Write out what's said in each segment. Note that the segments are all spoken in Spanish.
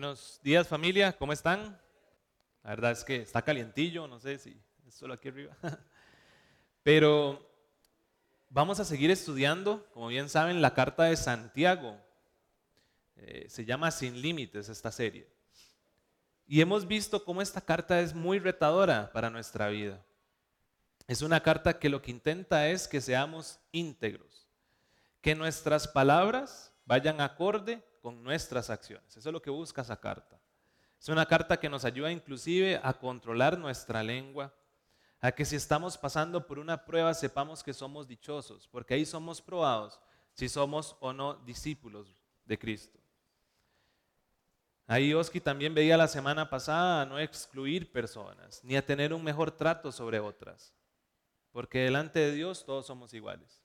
Buenos días familia, ¿cómo están? La verdad es que está calientillo, no sé si es solo aquí arriba. Pero vamos a seguir estudiando, como bien saben, la carta de Santiago. Eh, se llama Sin Límites esta serie. Y hemos visto cómo esta carta es muy retadora para nuestra vida. Es una carta que lo que intenta es que seamos íntegros, que nuestras palabras vayan acorde con nuestras acciones. Eso es lo que busca esa carta. Es una carta que nos ayuda inclusive a controlar nuestra lengua, a que si estamos pasando por una prueba sepamos que somos dichosos, porque ahí somos probados si somos o no discípulos de Cristo. Ahí Oski también veía la semana pasada a no excluir personas, ni a tener un mejor trato sobre otras, porque delante de Dios todos somos iguales.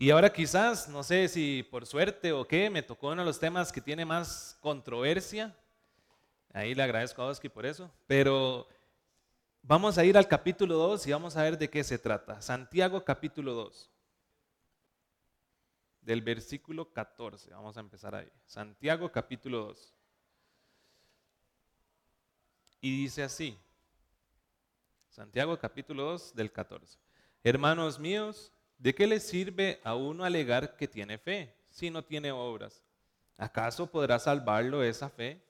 Y ahora quizás, no sé si por suerte o qué, me tocó uno de los temas que tiene más controversia. Ahí le agradezco a Oski por eso. Pero vamos a ir al capítulo 2 y vamos a ver de qué se trata. Santiago capítulo 2. Del versículo 14. Vamos a empezar ahí. Santiago capítulo 2. Y dice así. Santiago capítulo 2 del 14. Hermanos míos, ¿De qué le sirve a uno alegar que tiene fe si no tiene obras? ¿Acaso podrá salvarlo esa fe?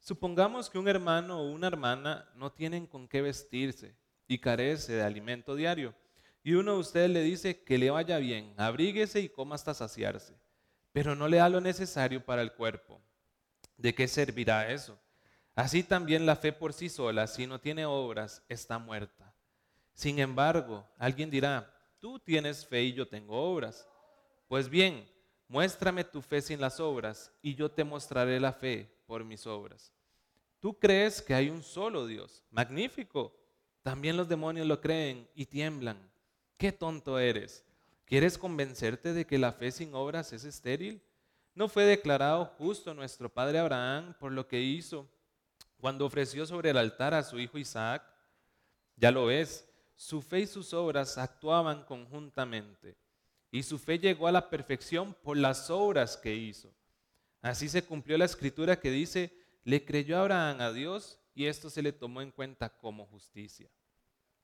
Supongamos que un hermano o una hermana no tienen con qué vestirse y carece de alimento diario. Y uno de ustedes le dice que le vaya bien, abríguese y coma hasta saciarse, pero no le da lo necesario para el cuerpo. ¿De qué servirá eso? Así también la fe por sí sola, si no tiene obras, está muerta. Sin embargo, alguien dirá, tú tienes fe y yo tengo obras. Pues bien, muéstrame tu fe sin las obras y yo te mostraré la fe por mis obras. Tú crees que hay un solo Dios. Magnífico. También los demonios lo creen y tiemblan. Qué tonto eres. ¿Quieres convencerte de que la fe sin obras es estéril? ¿No fue declarado justo nuestro padre Abraham por lo que hizo cuando ofreció sobre el altar a su hijo Isaac? Ya lo ves, su fe y sus obras actuaban conjuntamente. Y su fe llegó a la perfección por las obras que hizo. Así se cumplió la escritura que dice, le creyó Abraham a Dios y esto se le tomó en cuenta como justicia.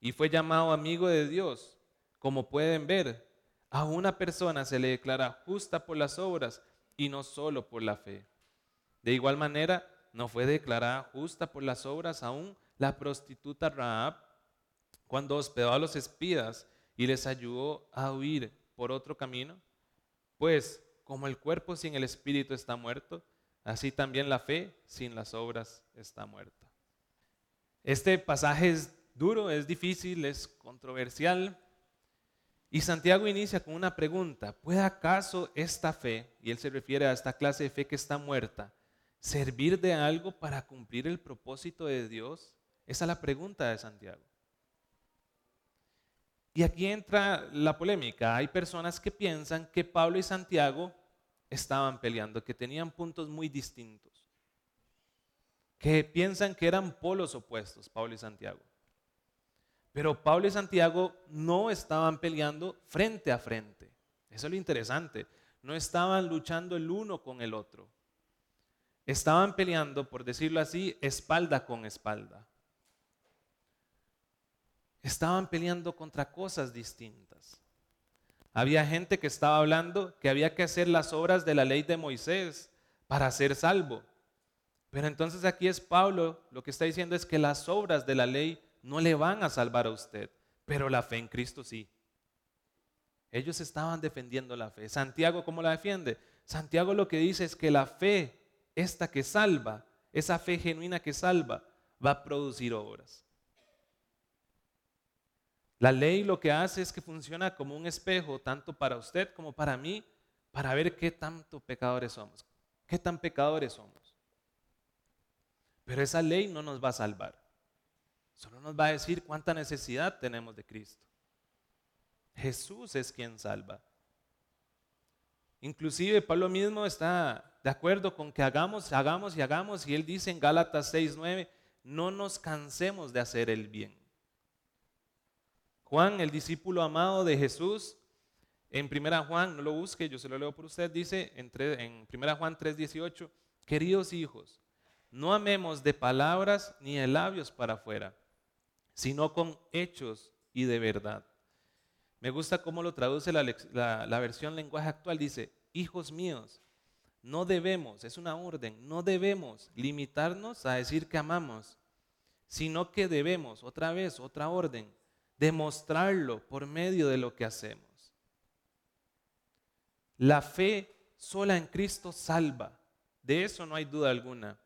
Y fue llamado amigo de Dios. Como pueden ver, a una persona se le declara justa por las obras y no solo por la fe. De igual manera, no fue declarada justa por las obras aún la prostituta Raab, cuando hospedó a los espías y les ayudó a huir por otro camino? Pues como el cuerpo sin el espíritu está muerto, así también la fe sin las obras está muerta. Este pasaje es duro, es difícil, es controversial. Y Santiago inicia con una pregunta, ¿puede acaso esta fe, y él se refiere a esta clase de fe que está muerta, servir de algo para cumplir el propósito de Dios? Esa es la pregunta de Santiago. Y aquí entra la polémica. Hay personas que piensan que Pablo y Santiago estaban peleando, que tenían puntos muy distintos, que piensan que eran polos opuestos, Pablo y Santiago. Pero Pablo y Santiago no estaban peleando frente a frente. Eso es lo interesante. No estaban luchando el uno con el otro. Estaban peleando, por decirlo así, espalda con espalda estaban peleando contra cosas distintas. Había gente que estaba hablando que había que hacer las obras de la ley de Moisés para ser salvo. Pero entonces aquí es Pablo, lo que está diciendo es que las obras de la ley no le van a salvar a usted, pero la fe en Cristo sí. Ellos estaban defendiendo la fe. Santiago, ¿cómo la defiende? Santiago lo que dice es que la fe, esta que salva, esa fe genuina que salva, va a producir obras. La ley lo que hace es que funciona como un espejo, tanto para usted como para mí, para ver qué tanto pecadores somos, qué tan pecadores somos. Pero esa ley no nos va a salvar. Solo nos va a decir cuánta necesidad tenemos de Cristo. Jesús es quien salva. Inclusive Pablo mismo está de acuerdo con que hagamos, hagamos y hagamos. Y él dice en Gálatas 6:9, no nos cansemos de hacer el bien. Juan, el discípulo amado de Jesús, En Primera Juan, no lo busque, yo se lo leo por usted, dice en, en Primera Juan 3:18, queridos hijos, no amemos de palabras ni de labios para afuera, sino con hechos y de verdad. Me gusta cómo lo traduce la versión lenguaje actual, dice, hijos míos, no debemos, es una orden, no debemos limitarnos a decir que amamos, sino que debemos, otra vez, otra orden, demostrarlo por medio de lo que hacemos. La fe sola en Cristo salva, de eso no hay duda alguna.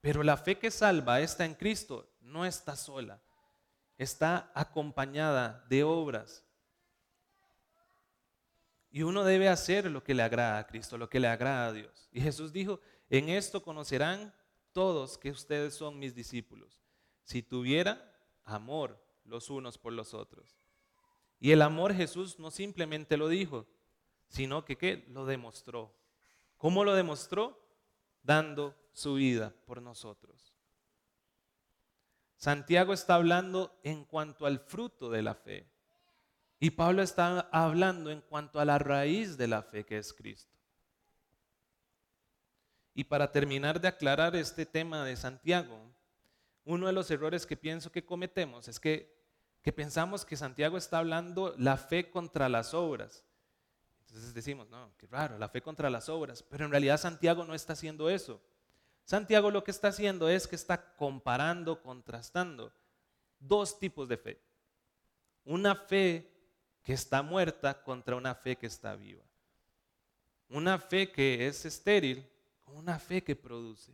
Pero la fe que salva está en Cristo, no está sola, está acompañada de obras. Y uno debe hacer lo que le agrada a Cristo, lo que le agrada a Dios. Y Jesús dijo, en esto conocerán todos que ustedes son mis discípulos, si tuvieran amor los unos por los otros. Y el amor Jesús no simplemente lo dijo, sino que ¿qué? lo demostró. ¿Cómo lo demostró? Dando su vida por nosotros. Santiago está hablando en cuanto al fruto de la fe. Y Pablo está hablando en cuanto a la raíz de la fe que es Cristo. Y para terminar de aclarar este tema de Santiago, uno de los errores que pienso que cometemos es que, que pensamos que Santiago está hablando la fe contra las obras. Entonces decimos, no, qué raro, la fe contra las obras. Pero en realidad Santiago no está haciendo eso. Santiago lo que está haciendo es que está comparando, contrastando dos tipos de fe. Una fe que está muerta contra una fe que está viva. Una fe que es estéril con una fe que produce.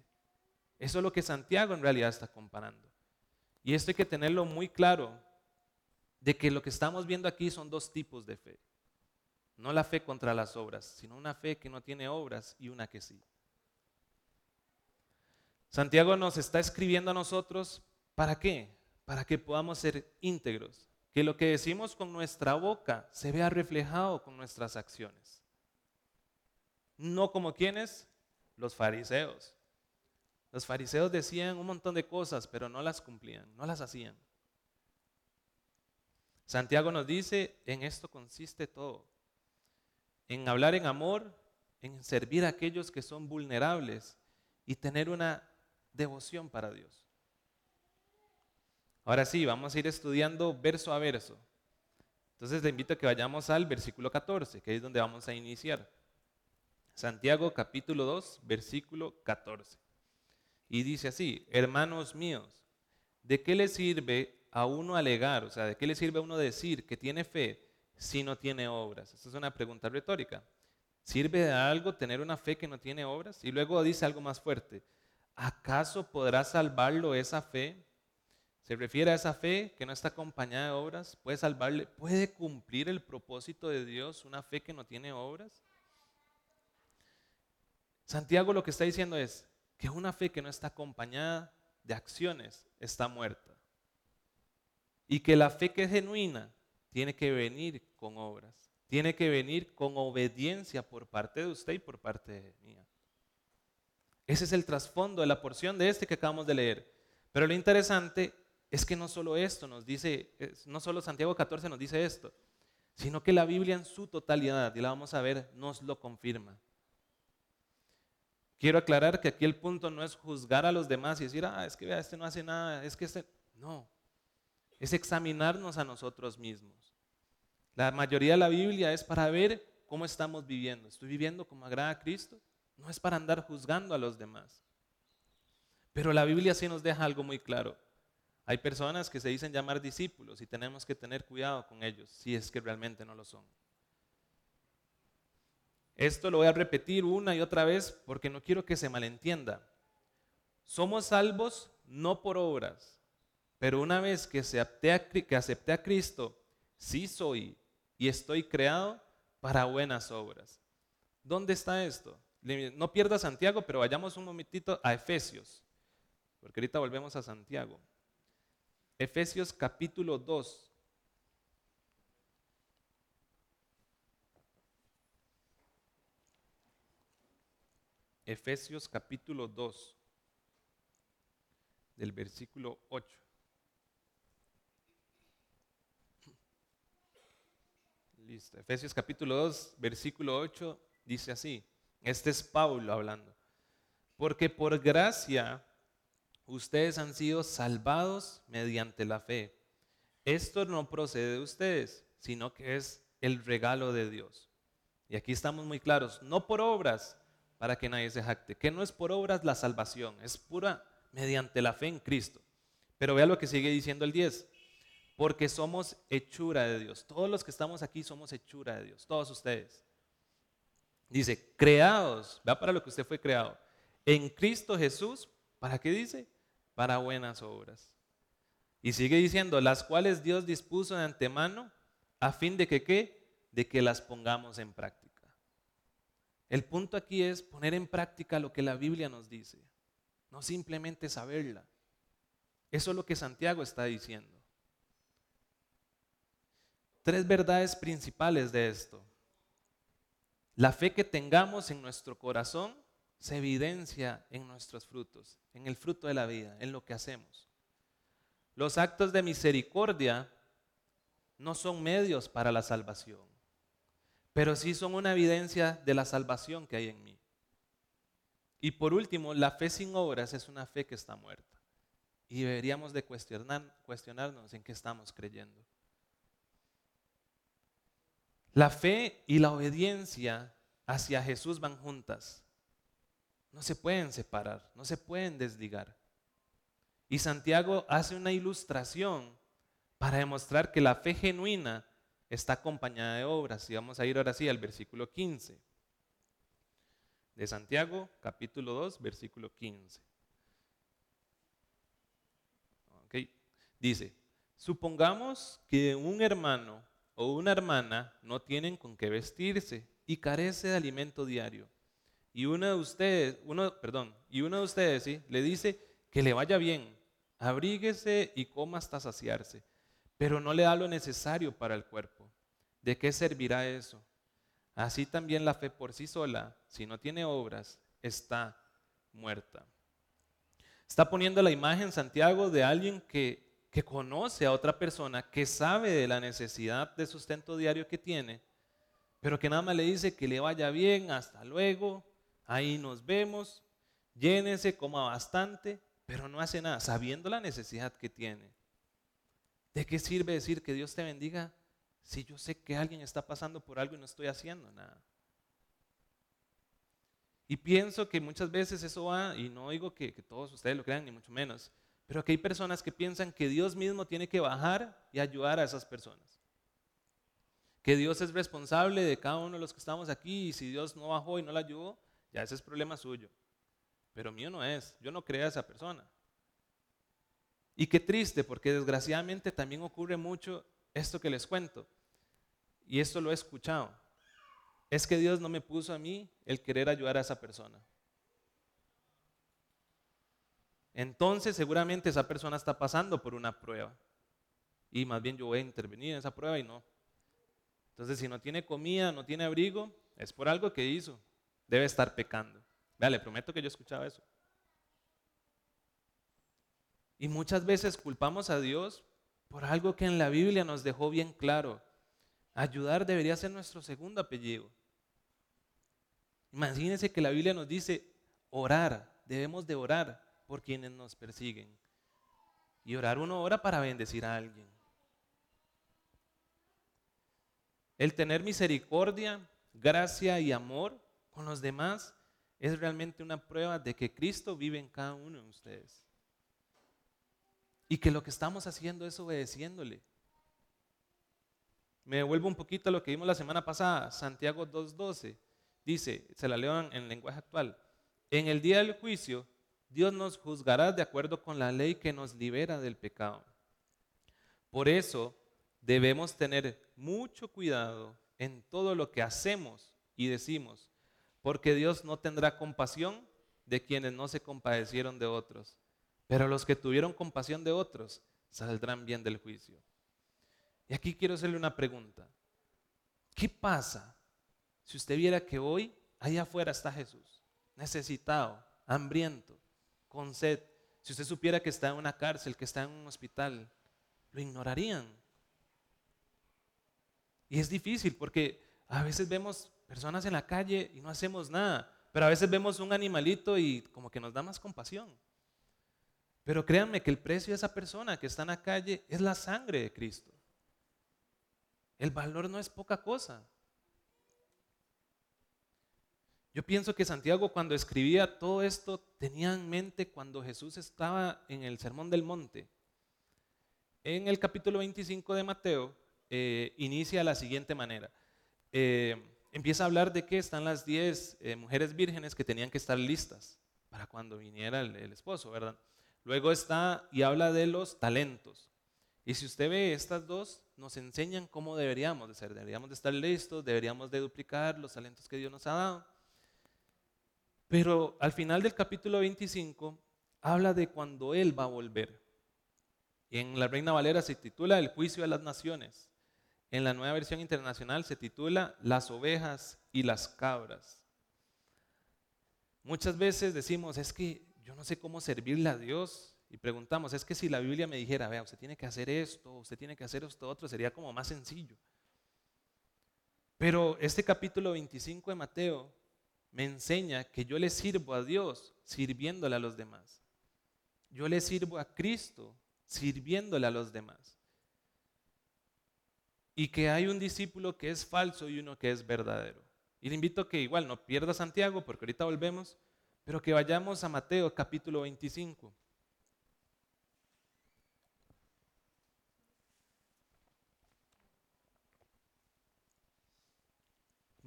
Eso es lo que Santiago en realidad está comparando. Y esto hay que tenerlo muy claro, de que lo que estamos viendo aquí son dos tipos de fe. No la fe contra las obras, sino una fe que no tiene obras y una que sí. Santiago nos está escribiendo a nosotros, ¿para qué? Para que podamos ser íntegros, que lo que decimos con nuestra boca se vea reflejado con nuestras acciones. No como quienes, los fariseos. Los fariseos decían un montón de cosas, pero no las cumplían, no las hacían. Santiago nos dice, en esto consiste todo. En hablar en amor, en servir a aquellos que son vulnerables y tener una devoción para Dios. Ahora sí, vamos a ir estudiando verso a verso. Entonces le invito a que vayamos al versículo 14, que es donde vamos a iniciar. Santiago capítulo 2, versículo 14. Y dice así, hermanos míos, ¿de qué le sirve a uno alegar, o sea, de qué le sirve a uno decir que tiene fe si no tiene obras? Esta es una pregunta retórica. ¿Sirve de algo tener una fe que no tiene obras? Y luego dice algo más fuerte. ¿Acaso podrá salvarlo esa fe se refiere a esa fe que no está acompañada de obras, puede salvarle, puede cumplir el propósito de Dios una fe que no tiene obras. Santiago lo que está diciendo es que una fe que no está acompañada de acciones está muerta. Y que la fe que es genuina tiene que venir con obras, tiene que venir con obediencia por parte de usted y por parte de mía. Ese es el trasfondo de la porción de este que acabamos de leer. Pero lo interesante es que no solo esto nos dice, no solo Santiago 14 nos dice esto, sino que la Biblia en su totalidad, y la vamos a ver, nos lo confirma. Quiero aclarar que aquí el punto no es juzgar a los demás y decir, ah, es que vea, este no hace nada, es que este... No, es examinarnos a nosotros mismos. La mayoría de la Biblia es para ver cómo estamos viviendo. ¿Estoy viviendo como agrada a Cristo? No es para andar juzgando a los demás. Pero la Biblia sí nos deja algo muy claro. Hay personas que se dicen llamar discípulos y tenemos que tener cuidado con ellos si es que realmente no lo son. Esto lo voy a repetir una y otra vez porque no quiero que se malentienda. Somos salvos no por obras, pero una vez que, acepté a, a Cristo, sí soy y estoy creado para buenas obras. ¿Dónde está esto? No pierda Santiago, pero vayamos un momentito a Efesios, porque ahorita volvemos a Santiago. Efesios capítulo 2. Efesios capítulo 2, del versículo 8. Efesios capítulo 2, versículo 8 dice así. Este es Pablo hablando. Porque por gracia ustedes han sido salvados mediante la fe. Esto no procede de ustedes, sino que es el regalo de Dios. Y aquí estamos muy claros, no por obras, para que nadie se jacte, que no es por obras la salvación, es pura mediante la fe en Cristo. Pero vea lo que sigue diciendo el 10, porque somos hechura de Dios. Todos los que estamos aquí somos hechura de Dios, todos ustedes. Dice, creados, vea para lo que usted fue creado, en Cristo Jesús, ¿para qué dice? Para buenas obras. Y sigue diciendo, las cuales Dios dispuso de antemano a fin de que qué? De que las pongamos en práctica. El punto aquí es poner en práctica lo que la Biblia nos dice, no simplemente saberla. Eso es lo que Santiago está diciendo. Tres verdades principales de esto. La fe que tengamos en nuestro corazón se evidencia en nuestros frutos, en el fruto de la vida, en lo que hacemos. Los actos de misericordia no son medios para la salvación, pero sí son una evidencia de la salvación que hay en mí. Y por último, la fe sin obras es una fe que está muerta. Y deberíamos de cuestionar, cuestionarnos en qué estamos creyendo. La fe y la obediencia hacia Jesús van juntas. No se pueden separar, no se pueden desligar. Y Santiago hace una ilustración para demostrar que la fe genuina está acompañada de obras. Y vamos a ir ahora sí al versículo 15. De Santiago, capítulo 2, versículo 15. Dice, supongamos que un hermano o una hermana no tienen con qué vestirse y carece de alimento diario. Y uno de ustedes, uno, perdón, y uno de ustedes ¿sí? le dice que le vaya bien, abríguese y coma hasta saciarse, pero no le da lo necesario para el cuerpo. ¿De qué servirá eso? Así también la fe por sí sola, si no tiene obras, está muerta. Está poniendo la imagen Santiago de alguien que, que conoce a otra persona, que sabe de la necesidad de sustento diario que tiene, pero que nada más le dice que le vaya bien, hasta luego, ahí nos vemos, llénese, coma bastante, pero no hace nada, sabiendo la necesidad que tiene. ¿De qué sirve decir que Dios te bendiga si yo sé que alguien está pasando por algo y no estoy haciendo nada? Y pienso que muchas veces eso va, y no digo que, que todos ustedes lo crean, ni mucho menos, pero que hay personas que piensan que Dios mismo tiene que bajar y ayudar a esas personas. Que Dios es responsable de cada uno de los que estamos aquí y si Dios no bajó y no la ayudó, ya ese es problema suyo. Pero mío no es, yo no creo a esa persona. Y qué triste, porque desgraciadamente también ocurre mucho esto que les cuento. Y esto lo he escuchado. Es que Dios no me puso a mí el querer ayudar a esa persona. Entonces seguramente esa persona está pasando por una prueba. Y más bien yo voy a intervenir en esa prueba y no. Entonces si no tiene comida, no tiene abrigo, es por algo que hizo debe estar pecando. Vea, le prometo que yo escuchaba eso. Y muchas veces culpamos a Dios por algo que en la Biblia nos dejó bien claro. Ayudar debería ser nuestro segundo apellido. Imagínense que la Biblia nos dice orar, debemos de orar por quienes nos persiguen. Y orar uno ora para bendecir a alguien. El tener misericordia, gracia y amor con los demás es realmente una prueba de que Cristo vive en cada uno de ustedes. Y que lo que estamos haciendo es obedeciéndole. Me devuelvo un poquito a lo que vimos la semana pasada, Santiago 2.12. Dice, se la leo en lenguaje actual, en el día del juicio, Dios nos juzgará de acuerdo con la ley que nos libera del pecado. Por eso debemos tener mucho cuidado en todo lo que hacemos y decimos, porque Dios no tendrá compasión de quienes no se compadecieron de otros, pero los que tuvieron compasión de otros saldrán bien del juicio. Y aquí quiero hacerle una pregunta. ¿Qué pasa si usted viera que hoy allá afuera está Jesús, necesitado, hambriento, con sed? Si usted supiera que está en una cárcel, que está en un hospital, ¿lo ignorarían? Y es difícil porque a veces vemos personas en la calle y no hacemos nada, pero a veces vemos un animalito y como que nos da más compasión. Pero créanme que el precio de esa persona que está en la calle es la sangre de Cristo. El valor no es poca cosa. Yo pienso que Santiago cuando escribía todo esto tenía en mente cuando Jesús estaba en el Sermón del Monte. En el capítulo 25 de Mateo eh, inicia de la siguiente manera. Eh, empieza a hablar de que están las 10 eh, mujeres vírgenes que tenían que estar listas para cuando viniera el, el esposo, ¿verdad? Luego está y habla de los talentos. Y si usted ve estas dos, nos enseñan cómo deberíamos de ser. Deberíamos de estar listos, deberíamos de duplicar los talentos que Dios nos ha dado. Pero al final del capítulo 25 habla de cuando Él va a volver. En la Reina Valera se titula El juicio de las naciones. En la nueva versión internacional se titula Las ovejas y las cabras. Muchas veces decimos, es que yo no sé cómo servirle a Dios. Y preguntamos, es que si la Biblia me dijera, vea, usted tiene que hacer esto, usted tiene que hacer esto otro, sería como más sencillo. Pero este capítulo 25 de Mateo me enseña que yo le sirvo a Dios sirviéndole a los demás. Yo le sirvo a Cristo sirviéndole a los demás. Y que hay un discípulo que es falso y uno que es verdadero. Y le invito a que igual no pierda Santiago, porque ahorita volvemos, pero que vayamos a Mateo capítulo 25.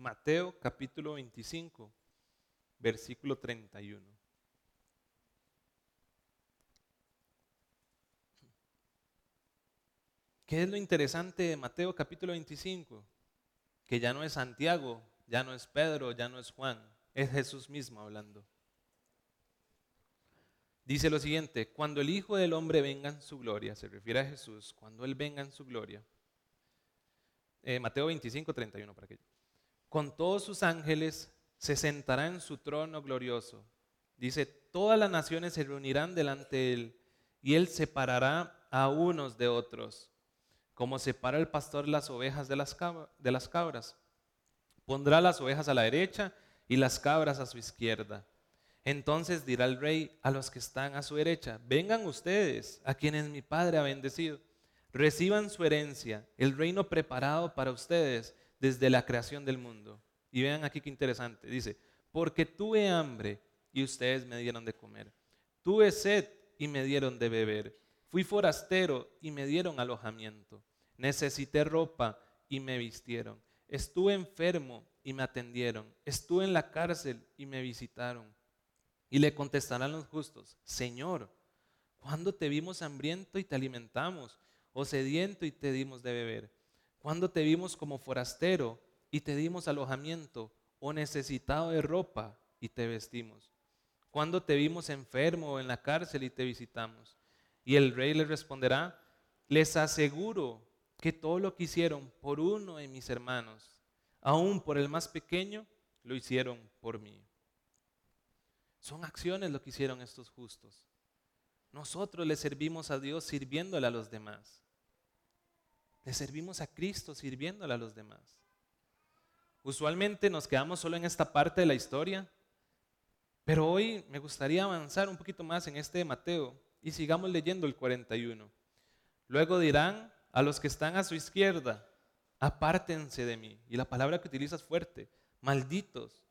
Mateo capítulo 25, versículo 31. ¿Qué es lo interesante de Mateo capítulo 25? Que ya no es Santiago, ya no es Pedro, ya no es Juan, es Jesús mismo hablando. Dice lo siguiente, cuando el Hijo del Hombre venga en su gloria, se refiere a Jesús, cuando Él venga en su gloria, eh, Mateo 25, 31 para aquello con todos sus ángeles, se sentará en su trono glorioso. Dice, todas las naciones se reunirán delante de él y él separará a unos de otros, como separa el pastor las ovejas de las, de las cabras. Pondrá las ovejas a la derecha y las cabras a su izquierda. Entonces dirá el rey a los que están a su derecha, vengan ustedes, a quienes mi Padre ha bendecido, reciban su herencia, el reino preparado para ustedes desde la creación del mundo. Y vean aquí qué interesante. Dice, porque tuve hambre y ustedes me dieron de comer. Tuve sed y me dieron de beber. Fui forastero y me dieron alojamiento. Necesité ropa y me vistieron. Estuve enfermo y me atendieron. Estuve en la cárcel y me visitaron. Y le contestarán los justos, Señor, ¿cuándo te vimos hambriento y te alimentamos? ¿O sediento y te dimos de beber? Cuando te vimos como forastero y te dimos alojamiento o necesitado de ropa y te vestimos. Cuando te vimos enfermo o en la cárcel y te visitamos. Y el rey le responderá, les aseguro que todo lo que hicieron por uno de mis hermanos, aún por el más pequeño, lo hicieron por mí. Son acciones lo que hicieron estos justos. Nosotros le servimos a Dios sirviéndole a los demás. Le servimos a Cristo sirviéndole a los demás. Usualmente nos quedamos solo en esta parte de la historia, pero hoy me gustaría avanzar un poquito más en este de Mateo y sigamos leyendo el 41. Luego dirán a los que están a su izquierda, apártense de mí. Y la palabra que utiliza es fuerte, malditos,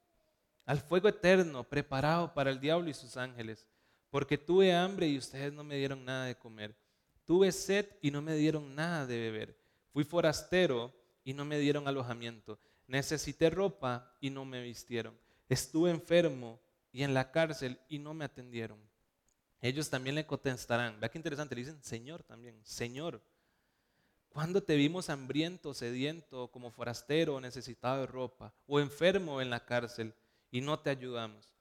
al fuego eterno preparado para el diablo y sus ángeles, porque tuve hambre y ustedes no me dieron nada de comer. Tuve sed y no me dieron nada de beber. Fui forastero y no me dieron alojamiento. Necesité ropa y no me vistieron. Estuve enfermo y en la cárcel y no me atendieron. Ellos también le contestarán. Vea qué interesante, le dicen Señor también, Señor. ¿Cuándo te vimos hambriento, sediento, como forastero, necesitado de ropa, o enfermo en la cárcel y no te ayudamos?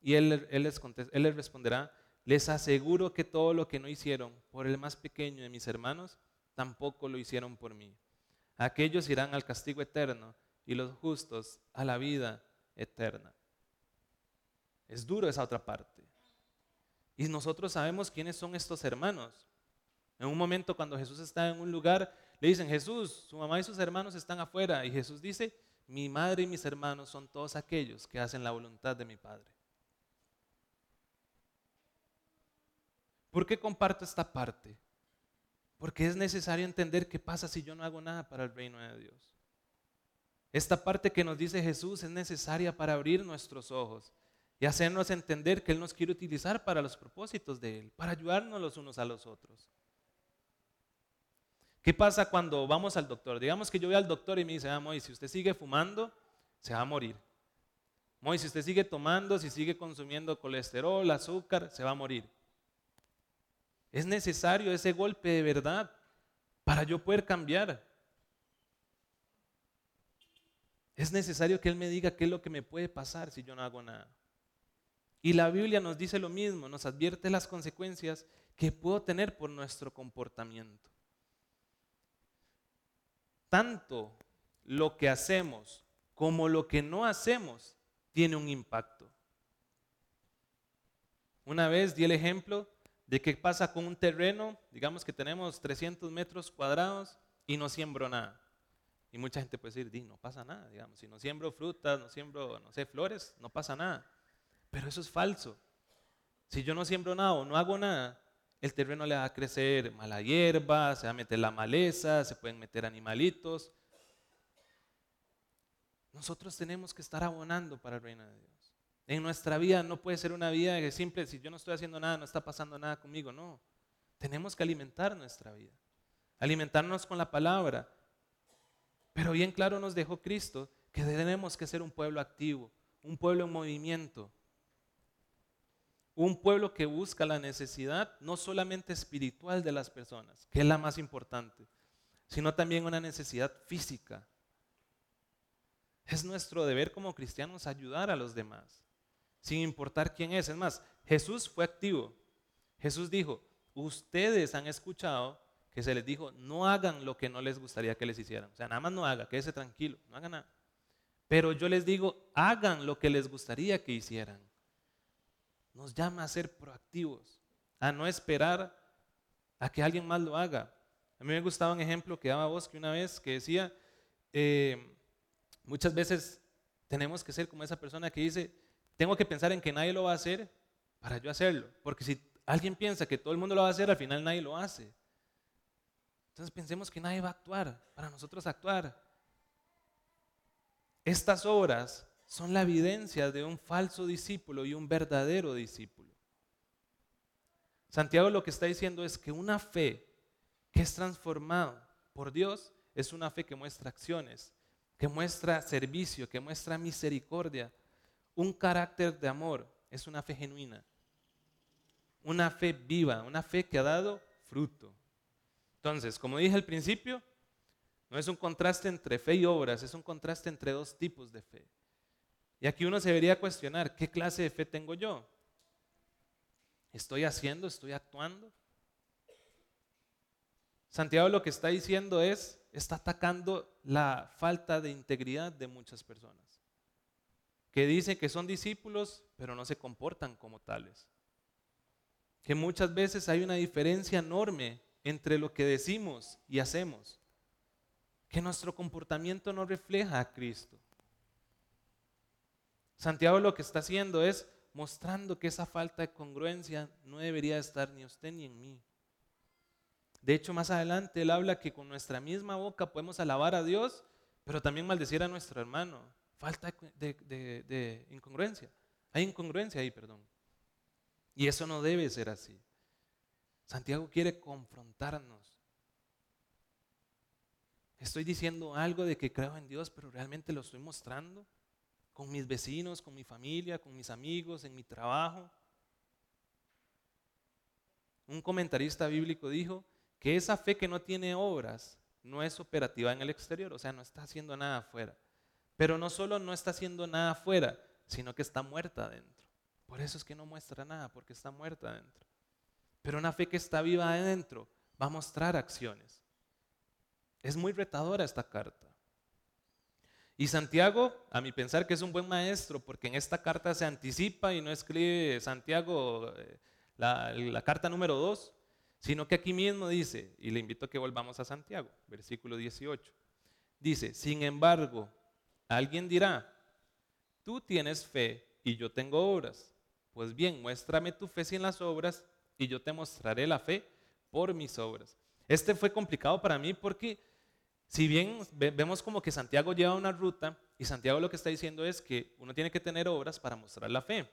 Y él, les él les responderá, les aseguro que todo lo que no hicieron por el más pequeño de mis hermanos, tampoco lo hicieron por mí. Aquellos irán al castigo eterno y los justos a la vida eterna. Es duro esa otra parte. Y nosotros sabemos quiénes son estos hermanos. En un momento cuando Jesús está en un lugar, le dicen, Jesús, su mamá y sus hermanos están afuera. Y Jesús dice, mi madre y mis hermanos son todos aquellos que hacen la voluntad de mi Padre. ¿Por qué comparto esta parte? Porque es necesario entender qué pasa si yo no hago nada para el reino de Dios. Esta parte que nos dice Jesús es necesaria para abrir nuestros ojos y hacernos entender que Él nos quiere utilizar para los propósitos de Él, para ayudarnos los unos a los otros. ¿Qué pasa cuando vamos al doctor? Digamos que yo voy al doctor y me dice, ah, si usted sigue fumando, se va a morir. Moy, si usted sigue tomando, si sigue consumiendo colesterol, azúcar, se va a morir. Es necesario ese golpe de verdad para yo poder cambiar. Es necesario que Él me diga qué es lo que me puede pasar si yo no hago nada. Y la Biblia nos dice lo mismo, nos advierte las consecuencias que puedo tener por nuestro comportamiento. Tanto lo que hacemos como lo que no hacemos tiene un impacto. Una vez di el ejemplo de qué pasa con un terreno, digamos que tenemos 300 metros cuadrados y no siembro nada. Y mucha gente puede decir, no pasa nada, digamos, si no siembro frutas, no siembro, no sé, flores, no pasa nada. Pero eso es falso. Si yo no siembro nada o no hago nada, el terreno le va a crecer mala hierba, se va a meter la maleza, se pueden meter animalitos. Nosotros tenemos que estar abonando para el reino de Dios. En nuestra vida no puede ser una vida que simple, si yo no estoy haciendo nada, no está pasando nada conmigo, no. Tenemos que alimentar nuestra vida, alimentarnos con la palabra. Pero bien claro nos dejó Cristo que tenemos que ser un pueblo activo, un pueblo en movimiento, un pueblo que busca la necesidad no solamente espiritual de las personas, que es la más importante, sino también una necesidad física. Es nuestro deber como cristianos ayudar a los demás sin importar quién es. Es más, Jesús fue activo. Jesús dijo, ustedes han escuchado que se les dijo, no hagan lo que no les gustaría que les hicieran. O sea, nada más no haga, quédese tranquilo, no hagan nada. Pero yo les digo, hagan lo que les gustaría que hicieran. Nos llama a ser proactivos, a no esperar a que alguien más lo haga. A mí me gustaba un ejemplo que daba vos que una vez que decía, eh, muchas veces tenemos que ser como esa persona que dice, tengo que pensar en que nadie lo va a hacer para yo hacerlo. Porque si alguien piensa que todo el mundo lo va a hacer, al final nadie lo hace. Entonces pensemos que nadie va a actuar para nosotros actuar. Estas obras son la evidencia de un falso discípulo y un verdadero discípulo. Santiago lo que está diciendo es que una fe que es transformada por Dios es una fe que muestra acciones, que muestra servicio, que muestra misericordia, un carácter de amor es una fe genuina, una fe viva, una fe que ha dado fruto. Entonces, como dije al principio, no es un contraste entre fe y obras, es un contraste entre dos tipos de fe. Y aquí uno se debería cuestionar, ¿qué clase de fe tengo yo? ¿Estoy haciendo? ¿Estoy actuando? Santiago lo que está diciendo es, está atacando la falta de integridad de muchas personas que dicen que son discípulos, pero no se comportan como tales. Que muchas veces hay una diferencia enorme entre lo que decimos y hacemos. Que nuestro comportamiento no refleja a Cristo. Santiago lo que está haciendo es mostrando que esa falta de congruencia no debería estar ni usted ni en mí. De hecho, más adelante él habla que con nuestra misma boca podemos alabar a Dios, pero también maldecir a nuestro hermano. Falta de, incongruencia. Hay incongruencia ahí, perdón. Y eso no debe ser así. Santiago quiere confrontarnos. Estoy diciendo algo de que creo en Dios, pero realmente lo estoy mostrando con mis vecinos, con mi familia, con mis amigos, en mi trabajo. Un comentarista bíblico dijo que esa fe que no tiene obras no es operativa en el exterior, o sea, no está haciendo nada afuera. Pero no solo no está haciendo nada afuera, sino que está muerta adentro. Por eso es que no muestra nada, porque está muerta adentro. Pero una fe que está viva adentro va a mostrar acciones. Es muy retadora esta carta. Y Santiago, a mi pensar que es un buen maestro, porque en esta carta se anticipa y no escribe Santiago eh, la, la carta número 2, sino que aquí mismo dice, y le invito a que volvamos a Santiago, versículo 18, dice, sin embargo, alguien dirá, tú tienes fe y yo tengo obras. Pues bien, muéstrame tu fe sin las obras y yo te mostraré la fe por mis obras. Este fue complicado para mí porque si bien vemos como que Santiago lleva una ruta y Santiago lo que está diciendo es que uno tiene que tener obras para mostrar la fe.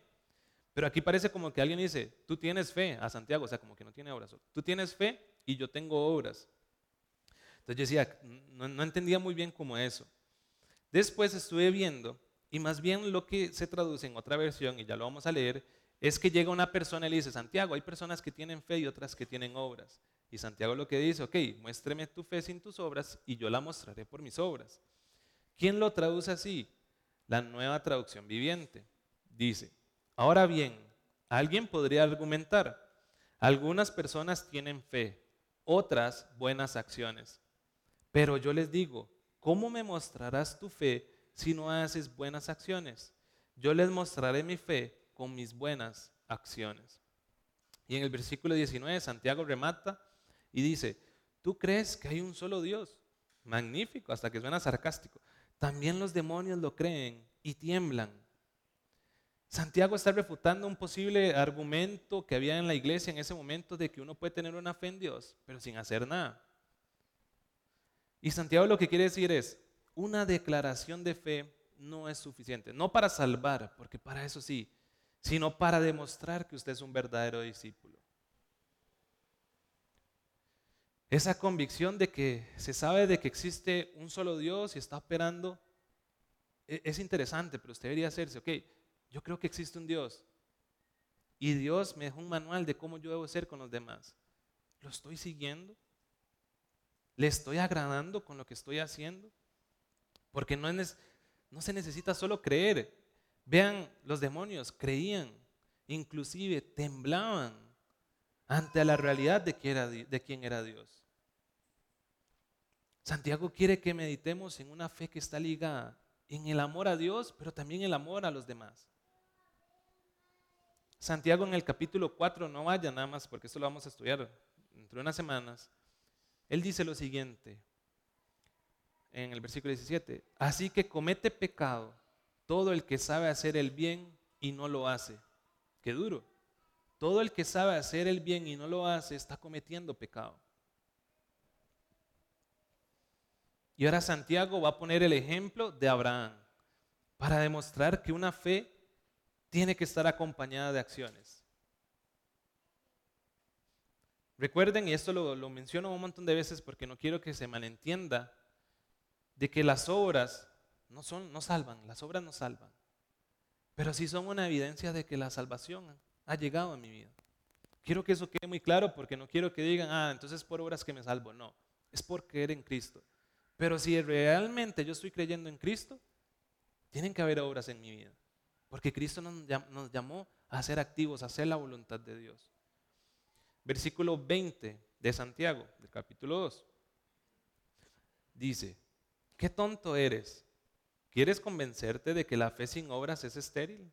Pero aquí parece como que alguien dice, tú tienes fe a Santiago, o sea, como que no tiene obras. Tú tienes fe y yo tengo obras. Entonces yo decía, no, no entendía muy bien cómo eso. Después estuve viendo, y más bien lo que se traduce en otra versión, y ya lo vamos a leer, es que llega una persona y le dice, Santiago, hay personas que tienen fe y otras que tienen obras. Y Santiago lo que dice, ok, muéstreme tu fe sin tus obras y yo la mostraré por mis obras. ¿Quién lo traduce así? La nueva traducción viviente. Dice, ahora bien, alguien podría argumentar, algunas personas tienen fe, otras buenas acciones. Pero yo les digo, ¿cómo me mostrarás tu fe si no haces buenas acciones? Yo les mostraré mi fe con mis buenas acciones. Y en el versículo 19 Santiago remata y dice, ¿tú crees que hay un solo Dios? Magnífico, hasta que suena sarcástico. También los demonios lo creen y tiemblan. Santiago está refutando un posible argumento que había en la iglesia en ese momento de que uno puede tener una fe en Dios, pero sin hacer nada. Y Santiago lo que quiere decir es, una declaración de fe no es suficiente, no para salvar, porque para eso sí, sino para demostrar que usted es un verdadero discípulo. Esa convicción de que se sabe de que existe un solo Dios y está operando e-, es interesante, pero usted debería hacerse, ok, yo creo que existe un Dios y Dios me dejó un manual de cómo yo debo ser con los demás. ¿Lo estoy siguiendo? ¿Le estoy agradando con lo que estoy haciendo? Porque no, es, no se necesita solo creer. Vean, los demonios creían, inclusive temblaban ante la realidad de, quién era Dios. Santiago quiere que meditemos en una fe que está ligada en el amor a Dios, pero también el amor a los demás. Santiago en el capítulo 4, no vaya nada más porque esto lo vamos a estudiar dentro de unas semanas. Él dice lo siguiente en el versículo 17, así que comete pecado todo el que sabe hacer el bien y no lo hace. Qué duro. Todo el que sabe hacer el bien y no lo hace está cometiendo pecado. Y ahora Santiago va a poner el ejemplo de Abraham para demostrar que una fe tiene que estar acompañada de acciones. Recuerden, y esto lo, menciono un montón de veces porque no quiero que se malentienda, de que las obras no, son, no salvan, las obras no salvan, pero sí son una evidencia de que la salvación ha llegado a mi vida. Quiero que eso quede muy claro porque no quiero que digan, ah, entonces por obras que me salvo. No, es por creer en Cristo. Pero si realmente yo estoy creyendo en Cristo, tienen que haber obras en mi vida. Porque Cristo nos llamó a ser activos, a hacer la voluntad de Dios. Versículo 20 de Santiago, del capítulo 2. Dice, qué tonto eres. ¿Quieres convencerte de que la fe sin obras es estéril?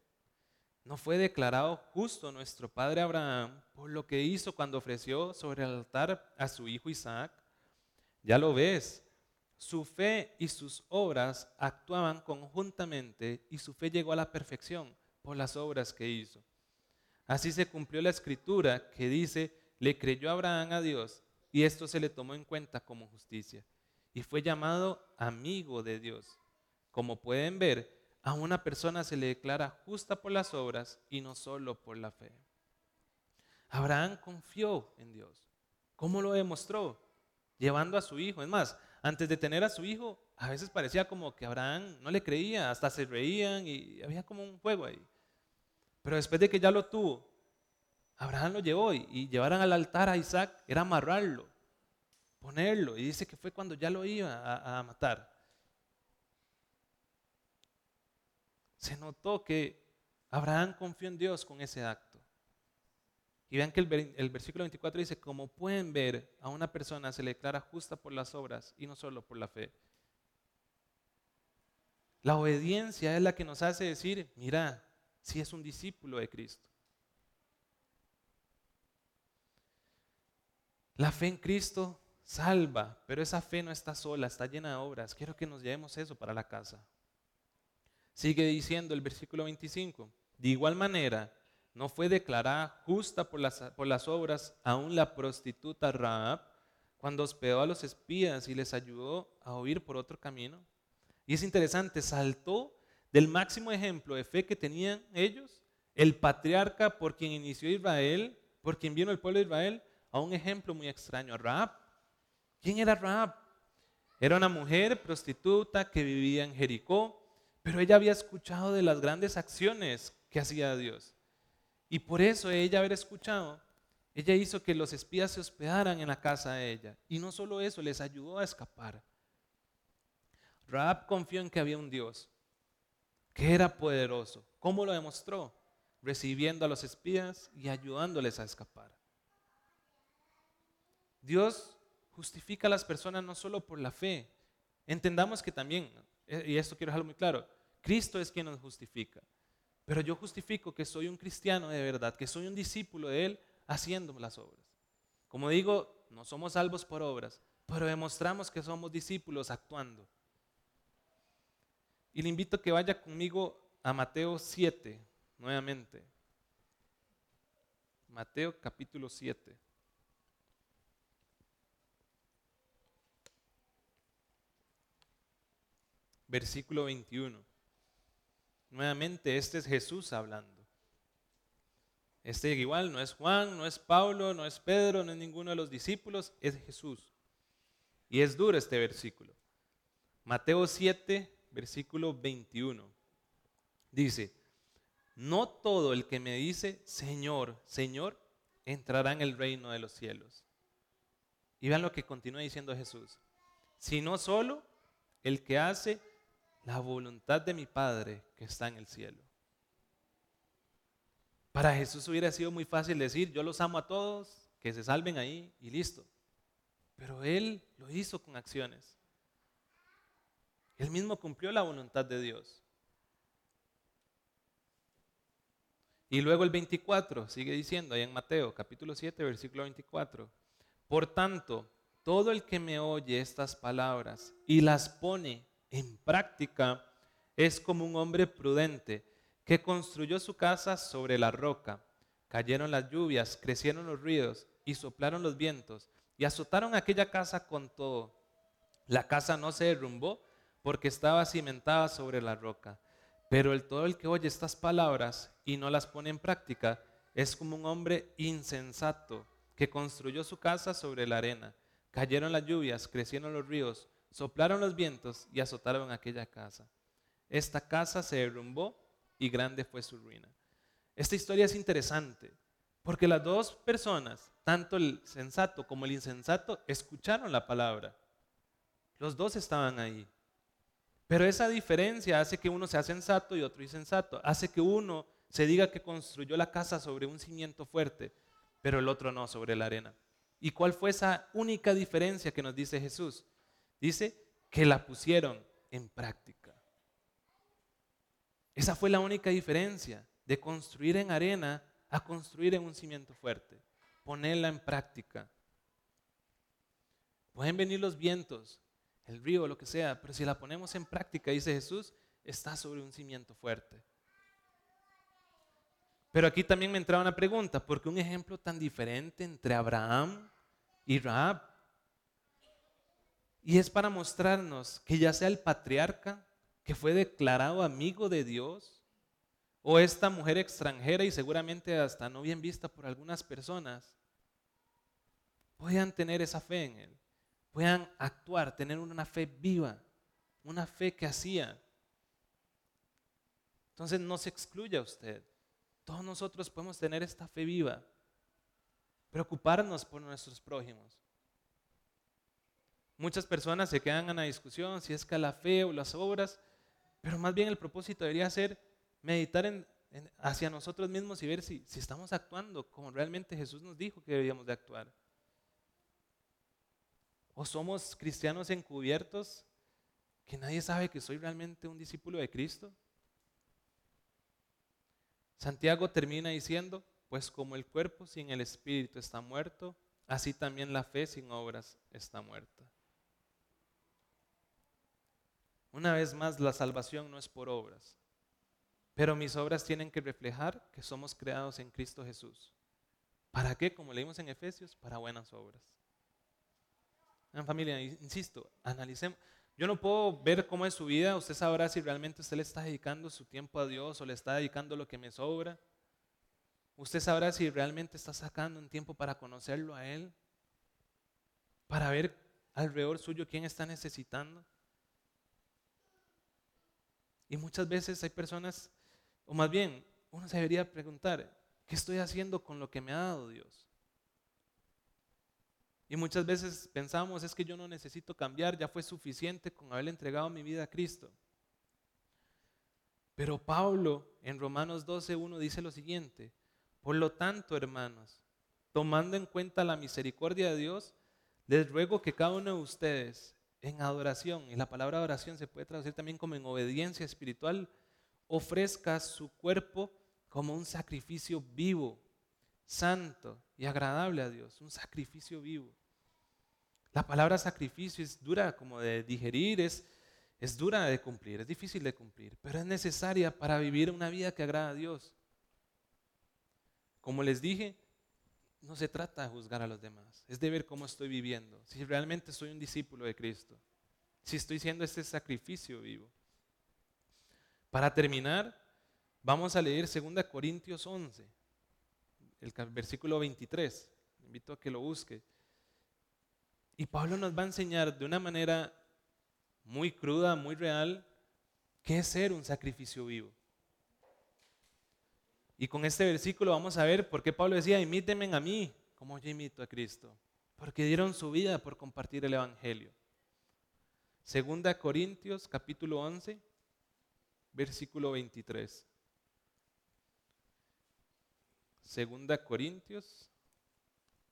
¿No fue declarado justo nuestro padre Abraham por lo que hizo cuando ofreció sobre el altar a su hijo Isaac? Ya lo ves, su fe y sus obras actuaban conjuntamente y su fe llegó a la perfección por las obras que hizo. Así se cumplió la escritura que dice, le creyó Abraham a Dios y esto se le tomó en cuenta como justicia y fue llamado amigo de Dios. Como pueden ver, a una persona se le declara justa por las obras y no solo por la fe. Abraham confió en Dios. ¿Cómo lo demostró? Llevando a su hijo. Es más, antes de tener a su hijo, a veces parecía como que Abraham no le creía, hasta se reían y había como un juego ahí. Pero después de que ya lo tuvo, Abraham lo llevó y, llevaron al altar a Isaac, era amarrarlo, ponerlo. Y dice que fue cuando ya lo iba a, a matar. Se notó que Abraham confió en Dios con ese acto. Y vean que el, versículo 24 dice, como pueden ver, a una persona se le declara justa por las obras y no solo por la fe. La obediencia es la que nos hace decir, mira, si es un discípulo de Cristo. La fe en Cristo salva, pero esa fe no está sola, está llena de obras. Quiero que nos llevemos eso para la casa. Sigue diciendo el versículo 25. De igual manera, no fue declarada justa por las, por las obras aún la prostituta Raab cuando hospedó a los espías y les ayudó a huir por otro camino. Y es interesante, saltó del máximo ejemplo de fe que tenían ellos, el patriarca por quien inició Israel, por quien vino el pueblo de Israel, a un ejemplo muy extraño, Raab. ¿Quién era Raab? Era una mujer prostituta que vivía en Jericó, pero ella había escuchado de las grandes acciones que hacía Dios. Y por eso ella haber escuchado, ella hizo que los espías se hospedaran en la casa de ella. Y no solo eso, les ayudó a escapar. Raab confió en que había un Dios, que era poderoso. ¿Cómo lo demostró? Recibiendo a los espías y ayudándoles a escapar. Dios justifica a las personas no solo por la fe. Entendamos que también, eh, y esto quiero dejarlo muy claro, Cristo es quien nos justifica. Pero yo justifico que soy un cristiano de verdad, que soy un discípulo de Él haciendo las obras. Como digo, no somos salvos por obras, pero demostramos que somos discípulos actuando. Y le invito a que vaya conmigo a Mateo 7, nuevamente. Mateo capítulo 7. Versículo 21. Nuevamente, este es Jesús hablando. Este igual no es Juan, no es Pablo, no es Pedro, no es ninguno de los discípulos, es Jesús. Y es duro este versículo. Mateo 7, versículo 21. Dice, no todo el que me dice, Señor, Señor, entrará en el reino de los cielos. Y vean lo que continúa diciendo Jesús, sino solo el que hace la voluntad de mi Padre que está en el cielo. Para Jesús hubiera sido muy fácil decir, yo los amo a todos, que se salven ahí y listo. Pero Él lo hizo con acciones. Él mismo cumplió la voluntad de Dios. Y luego el 24, sigue diciendo ahí en Mateo capítulo 7, versículo 24. Por tanto, todo el que me oye estas palabras y las pone en práctica es como un hombre prudente que construyó su casa sobre la roca. Cayeron las lluvias, crecieron los ríos y soplaron los vientos y azotaron aquella casa con todo. La casa no se derrumbó porque estaba cimentada sobre la roca. Pero el todo el que oye estas palabras y no las pone en práctica es como un hombre insensato que construyó su casa sobre la arena. Cayeron las lluvias, crecieron los ríos, soplaron los vientos y azotaron aquella casa. Esta casa se derrumbó y grande fue su ruina. Esta historia es interesante porque las dos personas, tanto el sensato como el insensato, escucharon la palabra. Los dos estaban ahí. Pero esa diferencia hace que uno sea sensato y otro insensato. Hace que uno se diga que construyó la casa sobre un cimiento fuerte, pero el otro no, sobre la arena. ¿Y cuál fue esa única diferencia que nos dice Jesús? Dice que la pusieron en práctica. Esa fue la única diferencia de construir en arena a construir en un cimiento fuerte. Ponerla en práctica. Pueden venir los vientos, el río, lo que sea, pero si la ponemos en práctica, dice Jesús, está sobre un cimiento fuerte. Pero aquí también me entraba una pregunta, ¿por qué un ejemplo tan diferente entre Abraham y Raab? Y es para mostrarnos que ya sea el patriarca que fue declarado amigo de Dios, o esta mujer extranjera y seguramente hasta no bien vista por algunas personas, puedan tener esa fe en Él, puedan actuar, tener una fe viva, una fe que hacía. Entonces no se excluya usted. Todos nosotros podemos tener esta fe viva, preocuparnos por nuestros prójimos. Muchas personas se quedan en la discusión si es que la fe o las obras, pero más bien el propósito debería ser meditar hacia nosotros mismos y ver si, estamos actuando como realmente Jesús nos dijo que debíamos de actuar. O somos cristianos encubiertos que nadie sabe que soy realmente un discípulo de Cristo. Santiago termina diciendo, pues como el cuerpo sin el espíritu está muerto, así también la fe sin obras está muerta. Una vez más, la salvación no es por obras, pero mis obras tienen que reflejar que somos creados en Cristo Jesús. ¿Para qué? Como leímos en Efesios, para buenas obras. En familia, insisto, analicemos. Yo no puedo ver cómo es su vida, usted sabrá si realmente usted le está dedicando su tiempo a Dios o le está dedicando lo que me sobra. Usted sabrá si realmente está sacando un tiempo para conocerlo a Él, para ver alrededor suyo quién está necesitando. Y muchas veces hay personas, o más bien, uno se debería preguntar, ¿qué estoy haciendo con lo que me ha dado Dios? Y muchas veces pensamos, es que yo no necesito cambiar, ya fue suficiente con haberle entregado mi vida a Cristo. Pero Pablo en Romanos 12.1 dice lo siguiente, por lo tanto, hermanos, tomando en cuenta la misericordia de Dios, les ruego que cada uno de ustedes en adoración, y la palabra adoración se puede traducir también como en obediencia espiritual, ofrezca su cuerpo como un sacrificio vivo, santo y agradable a Dios, un sacrificio vivo. La palabra sacrificio es dura como de digerir, es, es dura de cumplir, es difícil de cumplir, pero es necesaria para vivir una vida que agrada a Dios. Como les dije, no se trata de juzgar a los demás, es de ver cómo estoy viviendo, si realmente soy un discípulo de Cristo, si estoy siendo este sacrificio vivo. Para terminar, vamos a leer 2 Corintios 11, el versículo 23. invito a que lo busque. Y Pablo nos va a enseñar de una manera muy cruda, muy real, qué es ser un sacrificio vivo. Y con este versículo vamos a ver por qué Pablo decía, imítenme a mí, como yo imito a Cristo. Porque dieron su vida por compartir el Evangelio. Segunda Corintios capítulo 11, versículo 23. Segunda Corintios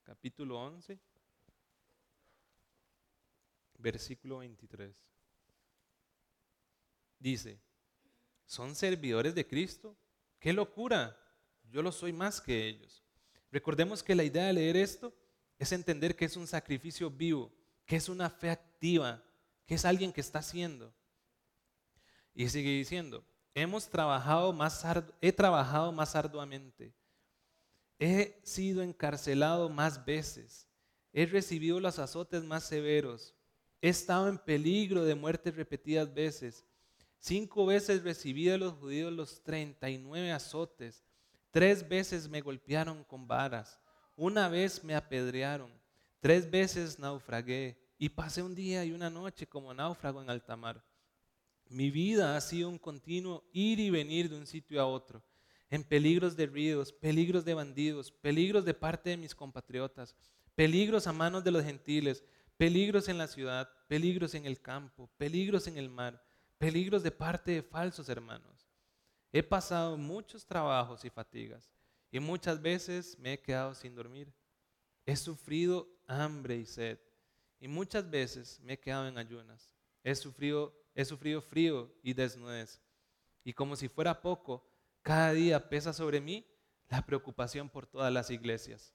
capítulo 11, versículo 23. Dice, ¿son servidores de Cristo? ¡Qué locura! Yo lo soy más que ellos. Recordemos que la idea de leer esto es entender que es un sacrificio vivo, que es una fe activa, que es alguien que está haciendo. Y sigue diciendo, hemos trabajado más he trabajado más arduamente, he sido encarcelado más veces, he recibido los azotes más severos, he estado en peligro de muerte repetidas veces. Cinco veces recibí de los judíos los 39 azotes. Tres veces me golpearon con varas. Una vez me apedrearon. Tres veces naufragué. Y pasé un día y una noche como náufrago en alta mar. Mi vida ha sido un continuo ir y venir de un sitio a otro, en peligros de ríos, peligros de bandidos, peligros de parte de mis compatriotas, peligros a manos de los gentiles, peligros en la ciudad, peligros en el campo, peligros en el mar peligros de parte de falsos hermanos. He pasado muchos trabajos y fatigas y muchas veces me he quedado sin dormir. He sufrido hambre y sed y muchas veces me he quedado en ayunas. He sufrido, he sufrido frío y desnudez. Y como si fuera poco, cada día pesa sobre mí la preocupación por todas las iglesias.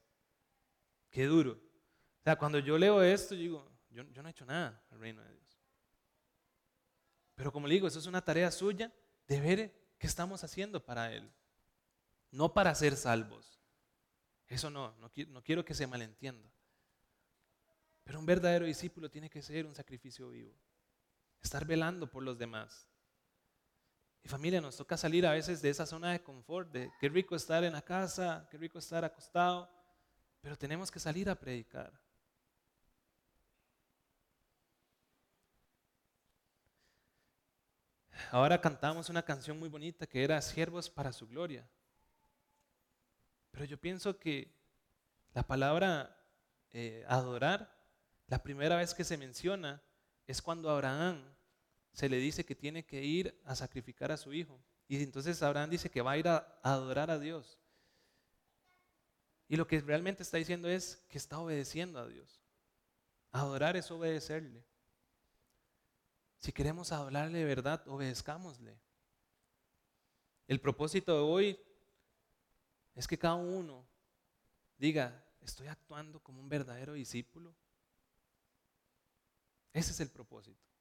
Qué duro. O sea, cuando yo leo esto, digo, yo, yo no he hecho nada al reino de Dios. Pero como le digo, eso es una tarea suya de ver qué estamos haciendo para Él. No para ser salvos. Eso no, no, no quiero que se malentienda. Pero un verdadero discípulo tiene que ser un sacrificio vivo. Estar velando por los demás. Y familia, nos toca salir a veces de esa zona de confort, de qué rico estar en la casa, qué rico estar acostado, pero tenemos que salir a predicar. Ahora cantamos una canción muy bonita que era Siervos para su gloria. Pero yo pienso que la palabra eh, adorar, la primera vez que se menciona es cuando a Abraham se le dice que tiene que ir a sacrificar a su hijo. Y entonces Abraham dice que va a ir a adorar a Dios. Y lo que realmente está diciendo es que está obedeciendo a Dios. Adorar es obedecerle. Si queremos hablarle de verdad, obedezcámosle. El propósito de hoy es que cada uno diga, ¿Estoy actuando como un verdadero discípulo? Ese es el propósito.